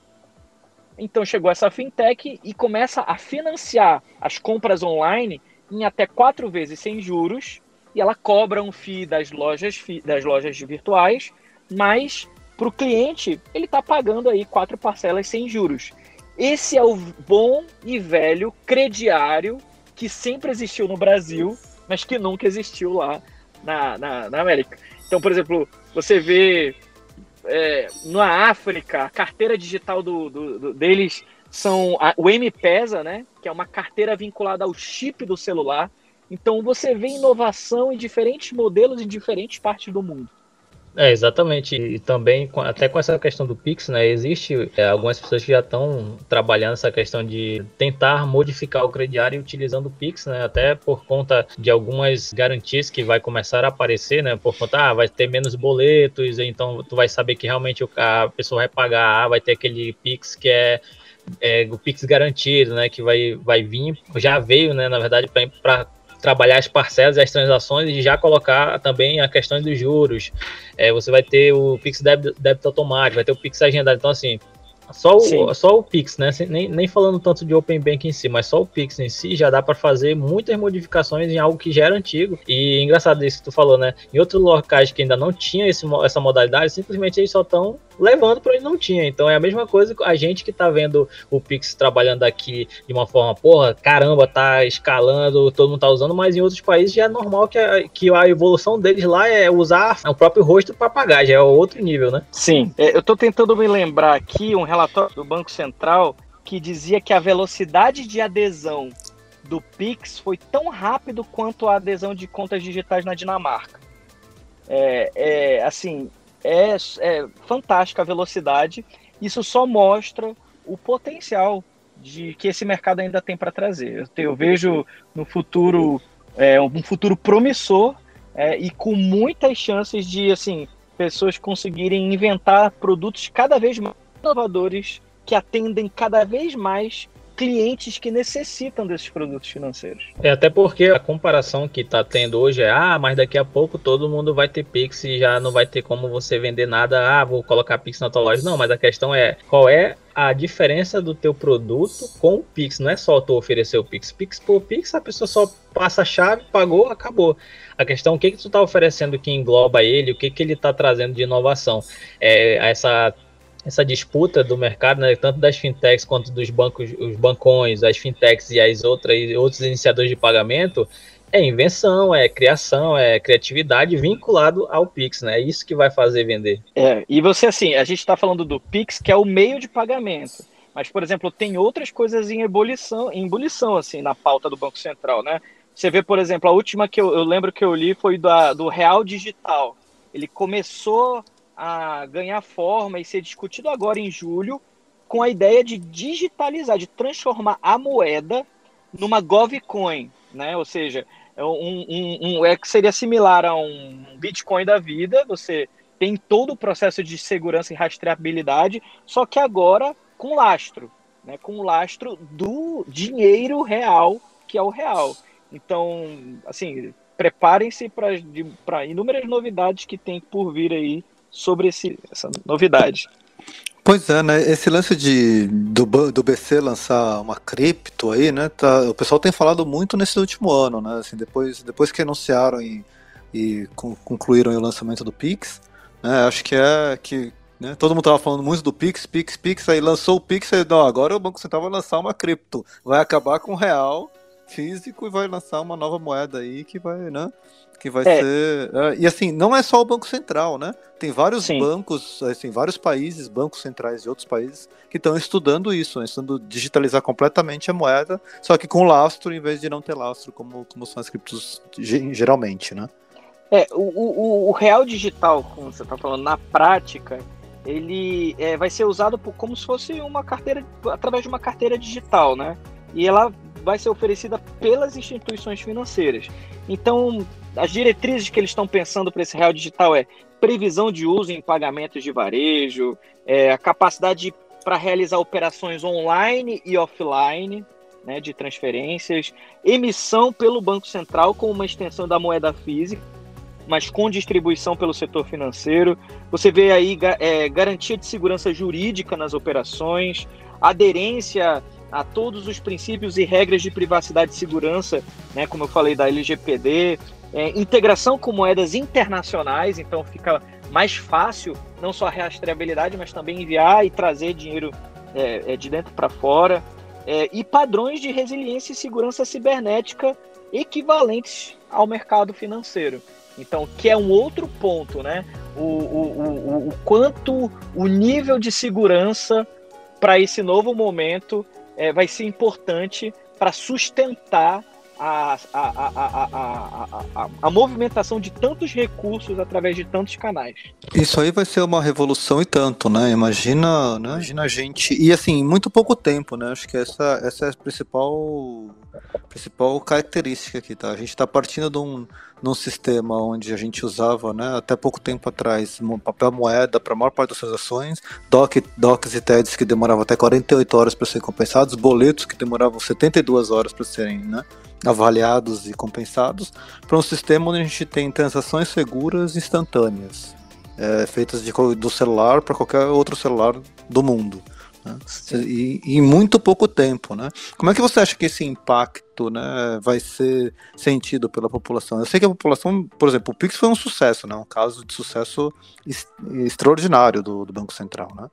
Então chegou essa fintech e começa a financiar as compras online em até quatro vezes sem juros e ela cobra um FII das lojas, das lojas virtuais, mas para o cliente ele está pagando aí quatro parcelas sem juros. Esse é o bom e velho crediário que sempre existiu no Brasil, mas que nunca existiu lá na, na, na América. Então, por exemplo, você vê é, na África, a carteira digital do, do, do deles são a, o M-Pesa, né? Que é uma carteira vinculada ao chip do celular. Então você vê inovação em diferentes modelos em diferentes partes do mundo. É, exatamente. E também, até com essa questão do Pix, né? Existe é, algumas pessoas que já estão trabalhando essa questão de tentar modificar o crediário utilizando o Pix, né? Até por conta de algumas garantias que vai começar a aparecer, né? Por conta, ah, vai ter menos boletos, então tu vai saber que realmente a pessoa vai pagar, ah, vai ter aquele Pix que é é, o Pix garantido, né, que vai, vai vir, já veio, né, na verdade, para trabalhar as parcelas e as transações e já colocar também a questão dos juros. É, você vai ter o Pix débito, débito automático, vai ter o Pix agendado. Então, assim, só o, só o Pix, né? Nem, nem falando tanto de Open Bank em si, mas só o Pix em si já dá para fazer muitas modificações em algo que já era antigo. E engraçado isso que tu falou, né? Em outros locais que ainda não tinha esse, essa modalidade, simplesmente eles só estão levando para onde não tinha. Então é a mesma coisa a gente que tá vendo o Pix trabalhando aqui de uma forma, porra, caramba, tá escalando, todo mundo tá usando, mas em outros países já é normal que a, que a evolução deles lá é usar o próprio rosto para pagar, já é outro nível, né? Sim, é, eu tô tentando me lembrar aqui um relatório do Banco Central que dizia que a velocidade de adesão do Pix foi tão rápido quanto a adesão de contas digitais na Dinamarca. É, é assim, é, é fantástica a velocidade. Isso só mostra o potencial de que esse mercado ainda tem para trazer. Eu, eu, vejo no futuro é, um futuro promissor é, e com muitas chances de assim pessoas conseguirem inventar produtos cada vez mais inovadores que atendem cada vez mais clientes que necessitam desses produtos financeiros. É até porque a comparação que está tendo hoje é, ah, mas daqui a pouco todo mundo vai ter Pix e já não vai ter como você vender nada, ah, vou colocar Pix na tua loja. Não, mas a questão é, qual é a diferença do teu produto com o Pix? Não é só tu oferecer o Pix. Pix por Pix, a pessoa só passa a chave, pagou, acabou. A questão, o que que tu está oferecendo que engloba ele, o que que ele está trazendo de inovação? É essa essa disputa do mercado, né, tanto das fintechs quanto dos bancos, os bancões, as fintechs e as outras outros iniciadores de pagamento, é invenção, é criação, é criatividade vinculado ao Pix, né? É isso que vai fazer vender. É, e você assim, a gente está falando do Pix, que é o meio de pagamento. Mas, por exemplo, tem outras coisas em ebulição, em ebulição, assim, na pauta do Banco Central, né? Você vê, por exemplo, a última que eu, eu lembro que eu li foi da, do Real Digital. Ele começou a ganhar forma e ser discutido agora em julho, com a ideia de digitalizar, de transformar a moeda numa GovCoin, né? Ou seja, é um, um, um, é que seria similar a um Bitcoin da vida, você tem todo o processo de segurança e rastreabilidade, só que agora com lastro, né? com o lastro do dinheiro real, que é o real. Então, assim, preparem-se para inúmeras novidades que tem por vir aí sobre esse, essa novidade. Pois é, né? Esse lance de do, do BC lançar uma cripto aí, né? Tá, o pessoal tem falado muito nesse último ano, né? Assim, depois, depois que anunciaram e, e concluíram o lançamento do Pix, né? Acho que é que né, todo mundo tava falando muito do Pix, Pix, Pix, aí lançou o Pix, aí não, agora o Banco Central vai lançar uma cripto, vai acabar com o real físico e vai lançar uma nova moeda aí que vai, né? Que vai é. ser. É, e assim, não é só o Banco Central, né? Tem vários Sim. bancos, assim, vários países, bancos centrais de outros países, que estão estudando isso, né? estudando digitalizar completamente a moeda, só que com lastro em vez de não ter lastro, como, como são as criptos geralmente, né? É, o, o, o real digital, como você está falando, na prática, ele é, vai ser usado por, como se fosse uma carteira, através de uma carteira digital, né? E ela vai ser oferecida pelas instituições financeiras. Então, as diretrizes que eles estão pensando para esse real digital é previsão de uso em pagamentos de varejo, é, a capacidade para realizar operações online e offline, né, de transferências, emissão pelo Banco Central com uma extensão da moeda física, mas com distribuição pelo setor financeiro. Você vê aí é, garantia de segurança jurídica nas operações, aderência a todos os princípios e regras de privacidade e segurança, né, como eu falei da LGPD, é, integração com moedas internacionais, então fica mais fácil não só a rastreabilidade, mas também enviar e trazer dinheiro é, é de dentro para fora, é, e padrões de resiliência e segurança cibernética equivalentes ao mercado financeiro. Então, que é um outro ponto, né? O, o, o, o quanto o nível de segurança para esse novo momento é, vai ser importante para sustentar a, a, a, a, movimentação de tantos recursos através de tantos canais. Isso aí vai ser uma revolução e tanto, né? Imagina, né? Imagina a gente. E assim, muito pouco tempo, né? Acho que essa, essa é a principal, principal característica aqui, tá? A gente está partindo de um, de um sistema onde a gente usava, né, até pouco tempo atrás, papel moeda para a maior parte das transações, doc, docs e TEDs que demoravam até 48 horas para serem compensados, boletos que demoravam 72 horas para serem, né? avaliados e compensados para um sistema onde a gente tem transações seguras instantâneas, é, feitas de, do celular para qualquer outro celular do mundo. Né? E, e, em muito pouco tempo. Né? Como é que você acha que esse impacto né, vai ser sentido pela população? Eu sei que a população, por exemplo, o Pix foi um sucesso, né? um caso de sucesso extraordinário do, do Banco Central. Né?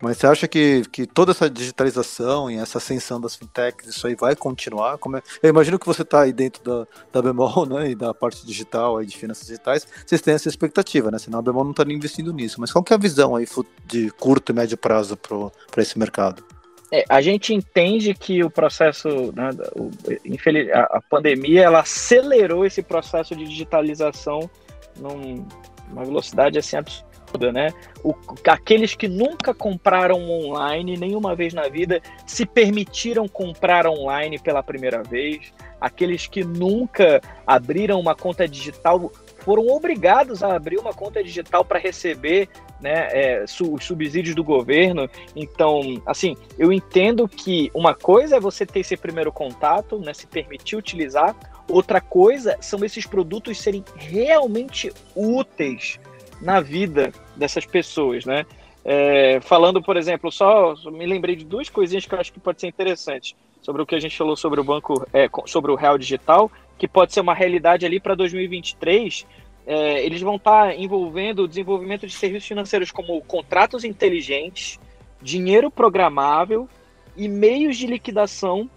Mas você acha que, que toda essa digitalização e essa ascensão das fintechs, isso aí vai continuar? Como é... Eu imagino que você está aí dentro da, da Bemol né, e da parte digital, aí de finanças digitais, vocês têm essa expectativa, né? Senão a Bemol não está investindo nisso. Mas qual que é a visão aí de curto e médio prazo para esse mercado? É, a gente entende que o processo, né, o, infeliz, a, a, pandemia, ela acelerou esse processo de digitalização numa velocidade assim absurda né? O, aqueles que nunca compraram online nenhuma vez na vida se permitiram comprar online pela primeira vez. Aqueles que nunca abriram uma conta digital foram obrigados a abrir uma conta digital para receber né, é, os subsídios do governo. Então, assim, eu entendo que uma coisa é você ter esse primeiro contato, né, se permitir utilizar. Outra coisa são esses produtos serem realmente úteis na vida dessas pessoas, né? É, falando, por exemplo, só me lembrei de duas coisinhas que eu acho que pode ser interessante sobre o que a gente falou sobre o banco, é, sobre o real digital, que pode ser uma realidade ali para 2023. É, eles vão estar tá envolvendo o desenvolvimento de serviços financeiros como contratos inteligentes, dinheiro programável e meios de liquidação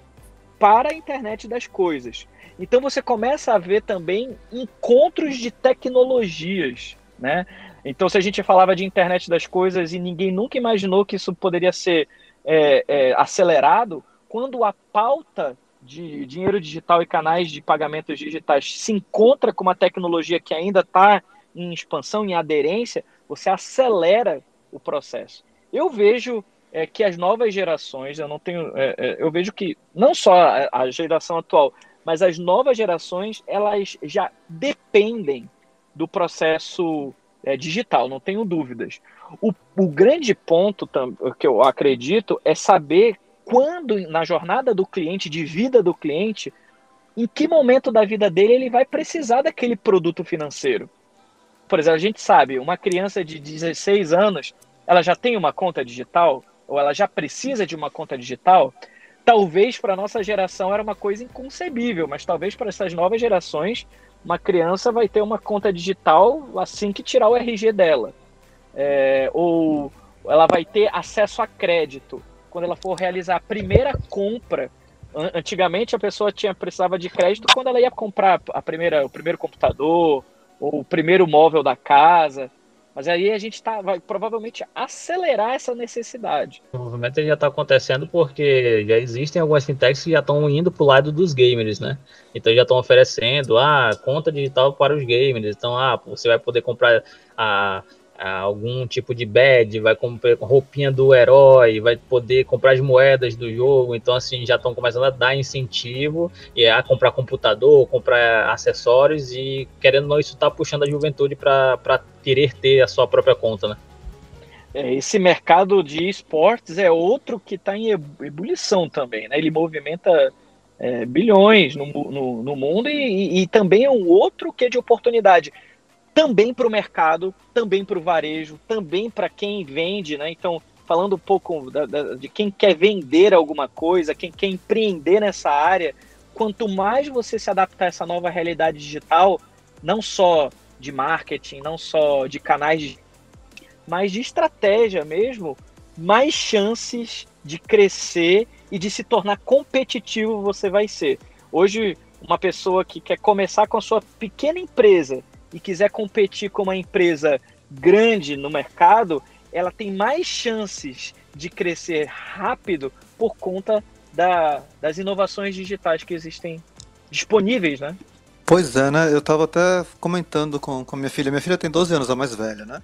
para a internet das coisas. Então você começa a ver também encontros de tecnologias né? Então, se a gente falava de internet das coisas e ninguém nunca imaginou que isso poderia ser é, é, acelerado, quando a pauta de dinheiro digital e canais de pagamentos digitais se encontra com uma tecnologia que ainda está em expansão, em aderência, você acelera o processo. Eu vejo é, que as novas gerações, eu não tenho, é, é, eu vejo que não só a, a geração atual, mas as novas gerações, elas já dependem do processo é, digital, não tenho dúvidas. O, o grande ponto que eu acredito é saber quando, na jornada do cliente, de vida do cliente, em que momento da vida dele ele vai precisar daquele produto financeiro. Por exemplo, a gente sabe, uma criança de 16 anos, ela já tem uma conta digital, ou ela já precisa de uma conta digital, talvez para a nossa geração era uma coisa inconcebível, mas talvez para essas novas gerações uma criança vai ter uma conta digital assim que tirar o RG dela. É, ou ela vai ter acesso a crédito quando ela for realizar a primeira compra. Antigamente a pessoa tinha precisava de crédito quando ela ia comprar a primeira, o primeiro computador ou o primeiro móvel da casa. Mas aí a gente tá, vai provavelmente acelerar essa necessidade. O movimento já está acontecendo porque já existem algumas fintechs que já estão indo para o lado dos gamers, né? Então já estão oferecendo ah, conta digital para os gamers. Então, ah, você vai poder comprar a algum tipo de badge, vai comprar roupinha do herói, vai poder comprar as moedas do jogo, então assim já estão começando a dar incentivo e a comprar computador, comprar acessórios e querendo ou não isso está puxando a juventude para querer ter a sua própria conta, né? É, esse mercado de esportes é outro que está em ebulição também, né? Ele movimenta é, bilhões no, no, no mundo e, e, e também é um outro que é de oportunidade também para o mercado, também para o varejo, também para quem vende, né? Então, falando um pouco da, da, de quem quer vender alguma coisa, quem quer empreender nessa área, quanto mais você se adaptar a essa nova realidade digital, não só de marketing, não só de canais, mas de estratégia mesmo, mais chances de crescer e de se tornar competitivo você vai ser. Hoje, uma pessoa que quer começar com a sua pequena empresa e quiser competir com uma empresa grande no mercado, ela tem mais chances de crescer rápido por conta da, das inovações digitais que existem disponíveis, né? Pois é, né? Eu estava até comentando com, com minha filha. Minha filha tem 12 anos, a mais velha, né?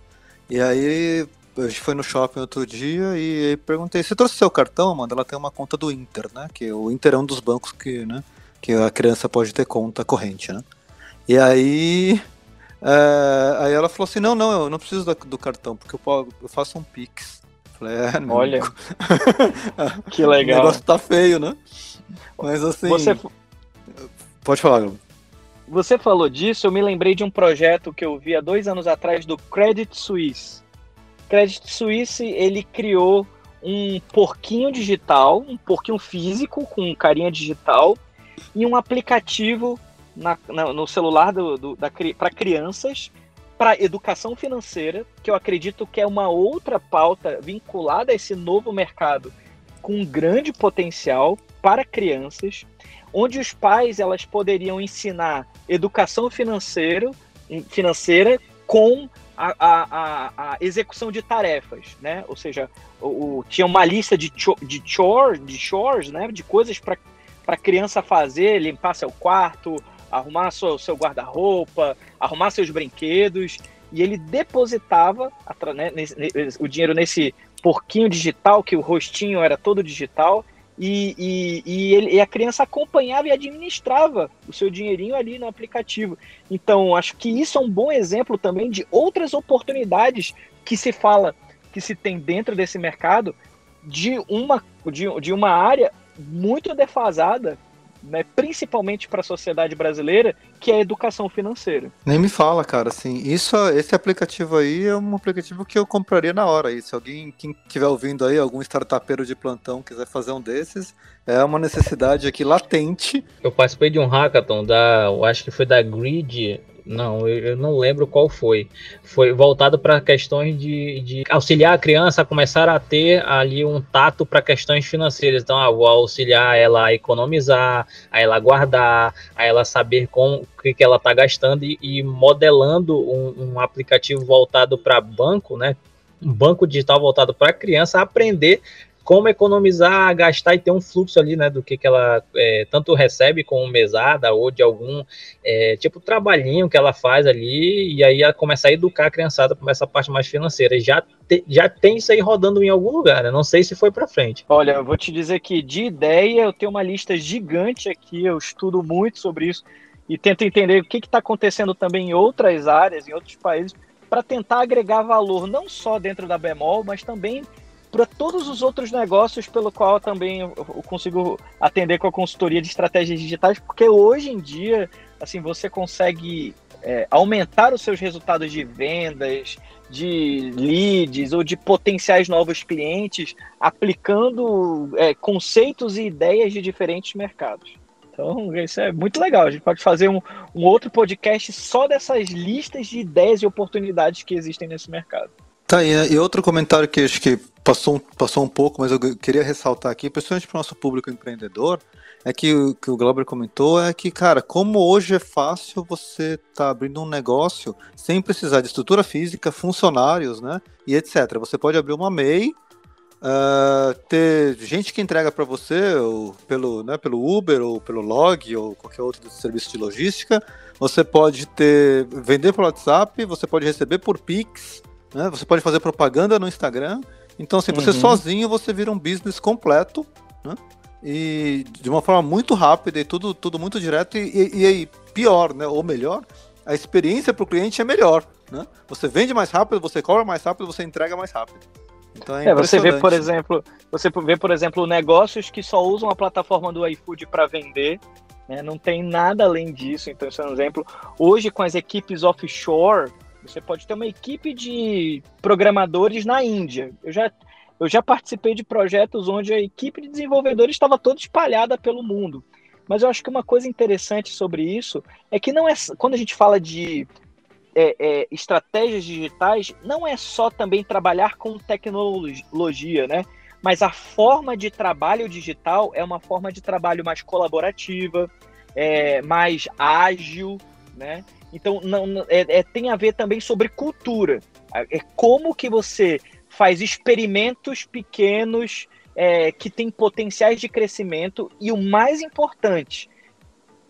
E aí a gente foi no shopping outro dia e perguntei, você trouxe seu cartão, Amanda? Ela tem uma conta do Inter, né? Que o Inter é um dos bancos que, né, que a criança pode ter conta corrente, né? E aí é, aí ela falou assim: não, não, eu não preciso do cartão, porque eu, eu faço um Pix. Falei, é, Olha, que legal. O negócio tá feio, né? Mas assim. Você... Pode falar, Gabriel. Você falou disso, eu me lembrei de um projeto que eu vi há dois anos atrás do Credit Suisse. Credit Suisse, ele criou um porquinho digital, um porquinho físico com carinha digital e um aplicativo na, na, no celular do, do, para crianças para educação financeira, que eu acredito que é uma outra pauta vinculada a esse novo mercado com um grande potencial para crianças, onde os pais elas poderiam ensinar educação financeira, financeira com a, a, a, execução de tarefas, né? Ou seja, o, o tinha uma lista de, cho, de chores, de chores, né? De coisas para para criança fazer, limpar seu quarto, arrumar seu, seu guarda-roupa, arrumar seus brinquedos, e ele depositava né, nesse, o dinheiro nesse porquinho digital, que o rostinho era todo digital, e, e, e, ele, e, a criança acompanhava e administrava o seu dinheirinho ali no aplicativo. Então, acho que isso é um bom exemplo também de outras oportunidades que se fala, que se tem dentro desse mercado, de uma, de, de uma área muito defasada né, principalmente para a sociedade brasileira, que é a educação financeira. Nem me fala, cara, assim, isso, esse aplicativo aí é um aplicativo que eu compraria na hora. E se alguém que estiver ouvindo aí, algum startupeiro de plantão quiser fazer um desses, é uma necessidade aqui latente. Eu participei de um hackathon da, eu acho que foi da Grid não, eu não lembro qual foi. Foi voltado para questões de, de, auxiliar a criança a começar a ter ali um tato para questões financeiras. Então, ah, vou auxiliar ela a economizar, a ela guardar, a ela saber com o que, que ela está gastando e, e modelando um, um aplicativo voltado para banco, né? um banco digital voltado para criança aprender como economizar, gastar e ter um fluxo ali, né, do que, que ela é, tanto recebe como mesada ou de algum é, tipo trabalhinho que ela faz ali e aí ela começar a educar a criançada para essa parte mais financeira. Já, te, já tem isso aí rodando em algum lugar, né? Não sei se foi para frente. Olha, eu vou te dizer que de ideia eu tenho uma lista gigante aqui, eu estudo muito sobre isso e tento entender o que está acontecendo também em outras áreas, em outros países, para tentar agregar valor não só dentro da Bemol, mas também todos os outros negócios pelo qual também eu consigo atender com a consultoria de estratégias digitais, porque hoje em dia, assim, você consegue é, aumentar os seus resultados de vendas, de leads ou de potenciais novos clientes, aplicando é, conceitos e ideias de diferentes mercados. Então, isso é muito legal. A gente pode fazer um, um outro podcast só dessas listas de ideias e oportunidades que existem nesse mercado. Tá, e outro comentário que acho que passou, passou um pouco, mas eu queria ressaltar aqui, principalmente para o nosso público empreendedor, é que o que o Glauber comentou é que, cara, como hoje é fácil você tá abrindo um negócio sem precisar de estrutura física, funcionários, né, e etc. Você pode abrir uma MEI, uh, ter gente que entrega para você ou pelo, né, pelo Uber ou pelo Log ou qualquer outro serviço de logística. Você pode ter vender por WhatsApp, você pode receber por Pix, né? Você pode fazer propaganda no Instagram. Então, assim, você uhum. sozinho você vira um business completo, né? E de uma forma muito rápida e tudo, tudo muito direto. E, e, e pior, né? Ou melhor, a experiência para o cliente é melhor. Né? Você vende mais rápido, você cobra mais rápido, você entrega mais rápido. Então é, é você vê, por exemplo, você vê, por exemplo, negócios que só usam a plataforma do iFood para vender, né? não tem nada além disso. Então, isso é um exemplo. Hoje, com as equipes offshore, você pode ter uma equipe de programadores na Índia. Eu já, eu já participei de projetos onde a equipe de desenvolvedores estava toda espalhada pelo mundo. Mas eu acho que uma coisa interessante sobre isso é que não é quando a gente fala de é, é, estratégias digitais, não é só também trabalhar com tecnologia, né? Mas a forma de trabalho digital é uma forma de trabalho mais colaborativa, é, mais ágil, né? Então não, é, é, tem a ver também sobre cultura. É como que você faz experimentos pequenos é, que têm potenciais de crescimento e o mais importante,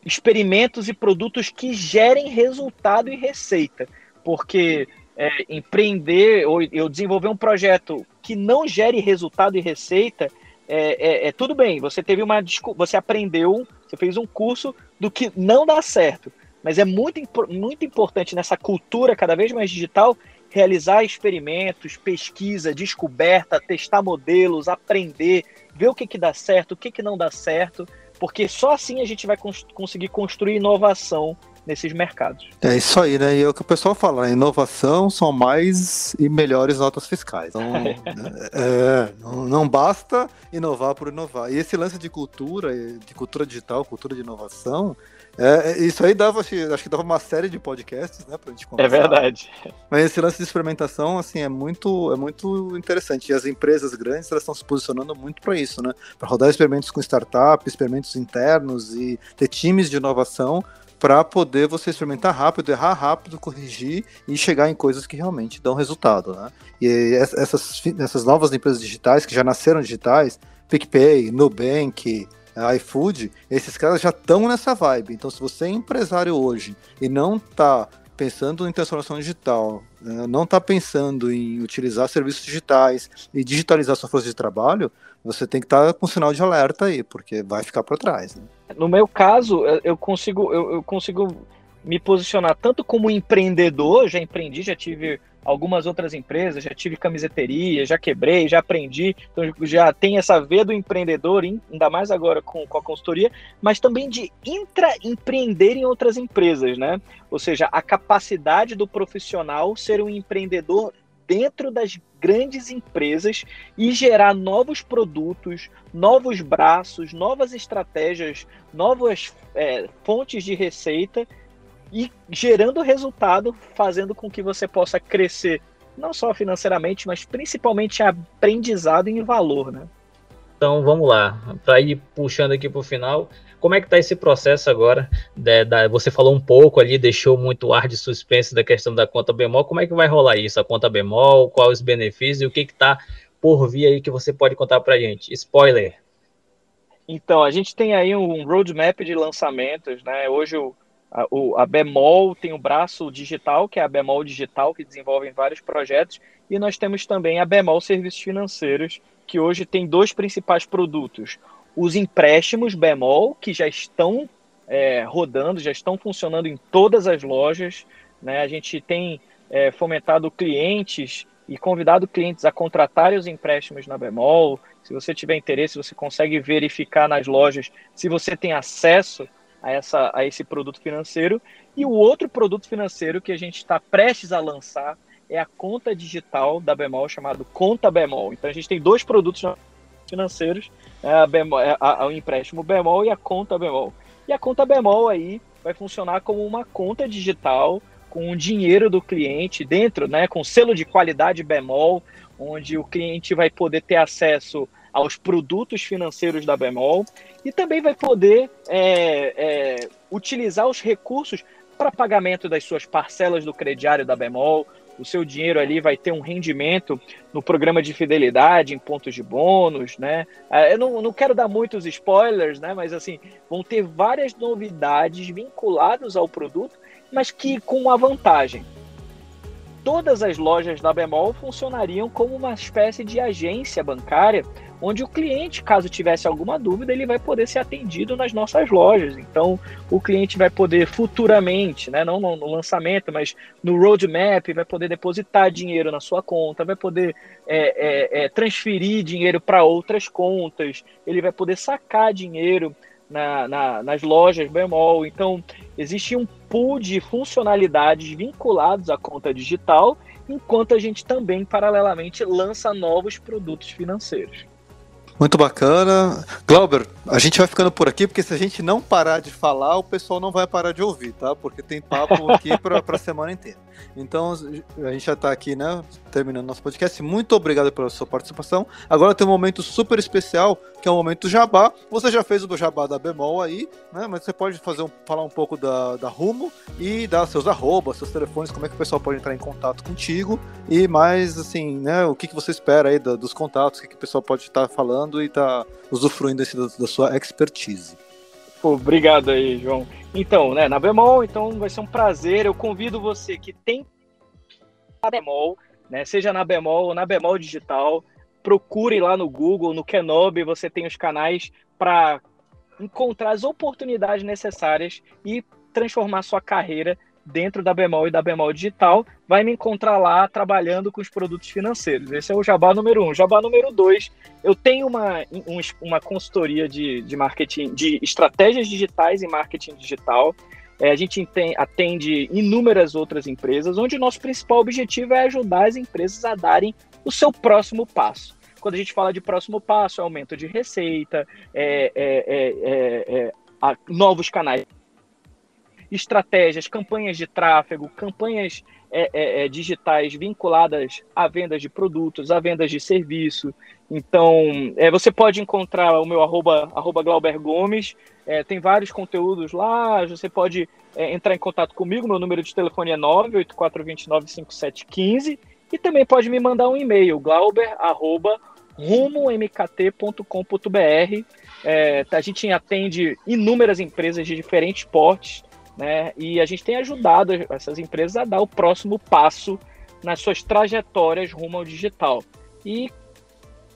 experimentos e produtos que gerem resultado e receita. Porque é, empreender ou eu desenvolver um projeto que não gere resultado e receita é, é, é, tudo bem. Você teve uma você aprendeu, você fez um curso do que não dá certo, mas é muito, muito importante nessa cultura cada vez mais digital realizar experimentos, pesquisa, descoberta, testar modelos, aprender, ver o que, que dá certo, o que, que não dá certo, porque só assim a gente vai cons conseguir construir inovação nesses mercados. É isso aí, né? E é o que o pessoal fala, né? inovação são mais e melhores notas fiscais. Então, é, não, não, basta inovar por inovar. E esse lance de cultura, de cultura digital, cultura de inovação, é, é, isso aí dava, acho, acho, que dava uma série de podcasts, né, pra gente é conversar. É verdade. Mas esse lance de experimentação, assim, é muito, é muito interessante. E as empresas grandes, elas estão se posicionando muito para isso, né? Para rodar experimentos com startup, experimentos internos e ter times de inovação para poder você experimentar rápido, errar rápido, corrigir e chegar em coisas que realmente dão resultado, né? E essas, essas novas empresas digitais que já nasceram digitais, PicPay, Nubank, iFood, esses caras já estão nessa vibe. Então, se você é empresário hoje e não está pensando em transformação digital, né, não está pensando em utilizar serviços digitais e digitalizar sua força de trabalho, você tem que estar tá com sinal de alerta aí, porque vai ficar para trás. Né? No meu caso, eu consigo, eu, eu consigo me posicionar tanto como empreendedor, já empreendi, já tive algumas outras empresas, já tive camiseteria, já quebrei, já aprendi, então já tem essa veia do empreendedor, ainda mais agora com, com a consultoria, mas também de intraempreender em outras empresas, né? Ou seja, a capacidade do profissional ser um empreendedor dentro das grandes empresas e gerar novos produtos, novos braços, novas estratégias, novas é, fontes de receita e gerando resultado, fazendo com que você possa crescer não só financeiramente, mas principalmente aprendizado em valor, né? Então vamos lá, para ir puxando aqui para o final, como é que está esse processo agora? De, da, você falou um pouco ali, deixou muito ar de suspense da questão da conta bemol. Como é que vai rolar isso? A conta bemol, quais os benefícios e o que está por vir aí que você pode contar para gente? Spoiler. Então, a gente tem aí um roadmap de lançamentos, né? Hoje o a, o, a Bemol tem o braço digital, que é a Bemol Digital, que desenvolve vários projetos, e nós temos também a Bemol Serviços Financeiros, que hoje tem dois principais produtos. Os empréstimos Bemol, que já estão é, rodando, já estão funcionando em todas as lojas. Né? A gente tem é, fomentado clientes e convidado clientes a contratarem os empréstimos na Bemol. Se você tiver interesse, você consegue verificar nas lojas se você tem acesso a, essa, a esse produto financeiro. E o outro produto financeiro que a gente está prestes a lançar é a conta digital da Bemol, chamado Conta Bemol. Então a gente tem dois produtos financeiros, é a Bemol, é a, a, o empréstimo Bemol e a conta Bemol. E a conta Bemol aí vai funcionar como uma conta digital com o dinheiro do cliente dentro, né, com selo de qualidade Bemol, onde o cliente vai poder ter acesso aos produtos financeiros da Bemol e também vai poder é, é, utilizar os recursos para pagamento das suas parcelas do crediário da Bemol. O seu dinheiro ali vai ter um rendimento no programa de fidelidade, em pontos de bônus, né? É, eu não, não quero dar muitos spoilers, né? Mas assim, vão ter várias novidades vinculadas ao produto, mas que com uma vantagem todas as lojas da Bemol funcionariam como uma espécie de agência bancária onde o cliente, caso tivesse alguma dúvida, ele vai poder ser atendido nas nossas lojas. Então, o cliente vai poder futuramente, né, não no lançamento, mas no roadmap, vai poder depositar dinheiro na sua conta, vai poder é, é, é, transferir dinheiro para outras contas, ele vai poder sacar dinheiro na, na, nas lojas bemol. Então, existe um pool de funcionalidades vinculados à conta digital, enquanto a gente também, paralelamente, lança novos produtos financeiros. Muito bacana. Glauber, a gente vai ficando por aqui, porque se a gente não parar de falar, o pessoal não vai parar de ouvir, tá? Porque tem papo aqui para a semana inteira. Então, a gente já está aqui, né, terminando nosso podcast. Muito obrigado pela sua participação. Agora tem um momento super especial, que é o momento jabá. Você já fez o jabá da Bemol aí, né? Mas você pode fazer um, falar um pouco da, da Rumo e dar seus arrobas, seus telefones, como é que o pessoal pode entrar em contato contigo e mais, assim, né, o que, que você espera aí da, dos contatos, o que, que o pessoal pode estar tá falando e tá usufruindo da, da sua expertise. Pô, obrigado aí, João. Então, né, na Bemol, então vai ser um prazer. Eu convido você que tem a Bemol, né, seja na Bemol ou na Bemol Digital, procure lá no Google, no Kenobi, você tem os canais para encontrar as oportunidades necessárias e transformar sua carreira dentro da Bemol e da Bemol Digital, vai me encontrar lá trabalhando com os produtos financeiros. Esse é o jabá número um. Jabá número dois, eu tenho uma, um, uma consultoria de, de marketing, de estratégias digitais e marketing digital. É, a gente atende inúmeras outras empresas, onde o nosso principal objetivo é ajudar as empresas a darem o seu próximo passo. Quando a gente fala de próximo passo, é aumento de receita, é, é, é, é novos canais estratégias, campanhas de tráfego, campanhas é, é, é, digitais vinculadas a vendas de produtos, a vendas de serviço. Então, é, você pode encontrar o meu arroba, arroba Glauber Gomes, é, tem vários conteúdos lá, você pode é, entrar em contato comigo, meu número de telefone é 984295715 e também pode me mandar um e-mail, glauber, arroba, rumomkt.com.br. É, a gente atende inúmeras empresas de diferentes portes, né? E a gente tem ajudado essas empresas a dar o próximo passo nas suas trajetórias rumo ao digital. E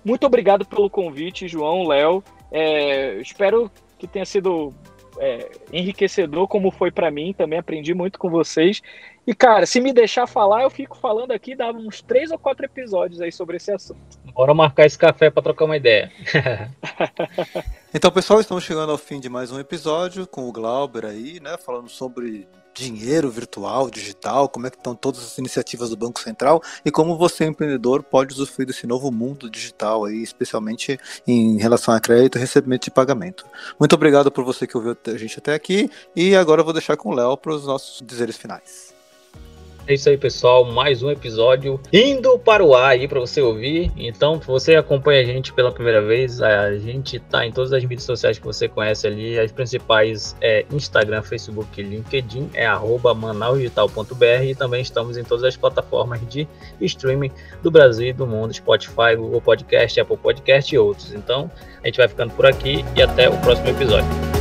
muito obrigado pelo convite, João, Léo. É, espero que tenha sido é, enriquecedor, como foi para mim. Também aprendi muito com vocês. E, cara, se me deixar falar, eu fico falando aqui, dá uns três ou quatro episódios aí sobre esse assunto. Bora marcar esse café para trocar uma ideia. então, pessoal, estamos chegando ao fim de mais um episódio com o Glauber aí, né? Falando sobre dinheiro virtual, digital, como é que estão todas as iniciativas do Banco Central e como você, empreendedor, pode usufruir desse novo mundo digital aí, especialmente em relação a crédito e recebimento de pagamento. Muito obrigado por você que ouviu a gente até aqui e agora eu vou deixar com o Léo para os nossos dizeres finais. É isso aí, pessoal. Mais um episódio indo para o ar aí para você ouvir. Então, se você acompanha a gente pela primeira vez, a gente tá em todas as mídias sociais que você conhece ali. As principais é Instagram, Facebook LinkedIn, é manausdigital.br e também estamos em todas as plataformas de streaming do Brasil e do mundo, Spotify, Google Podcast, Apple Podcast e outros. Então, a gente vai ficando por aqui e até o próximo episódio.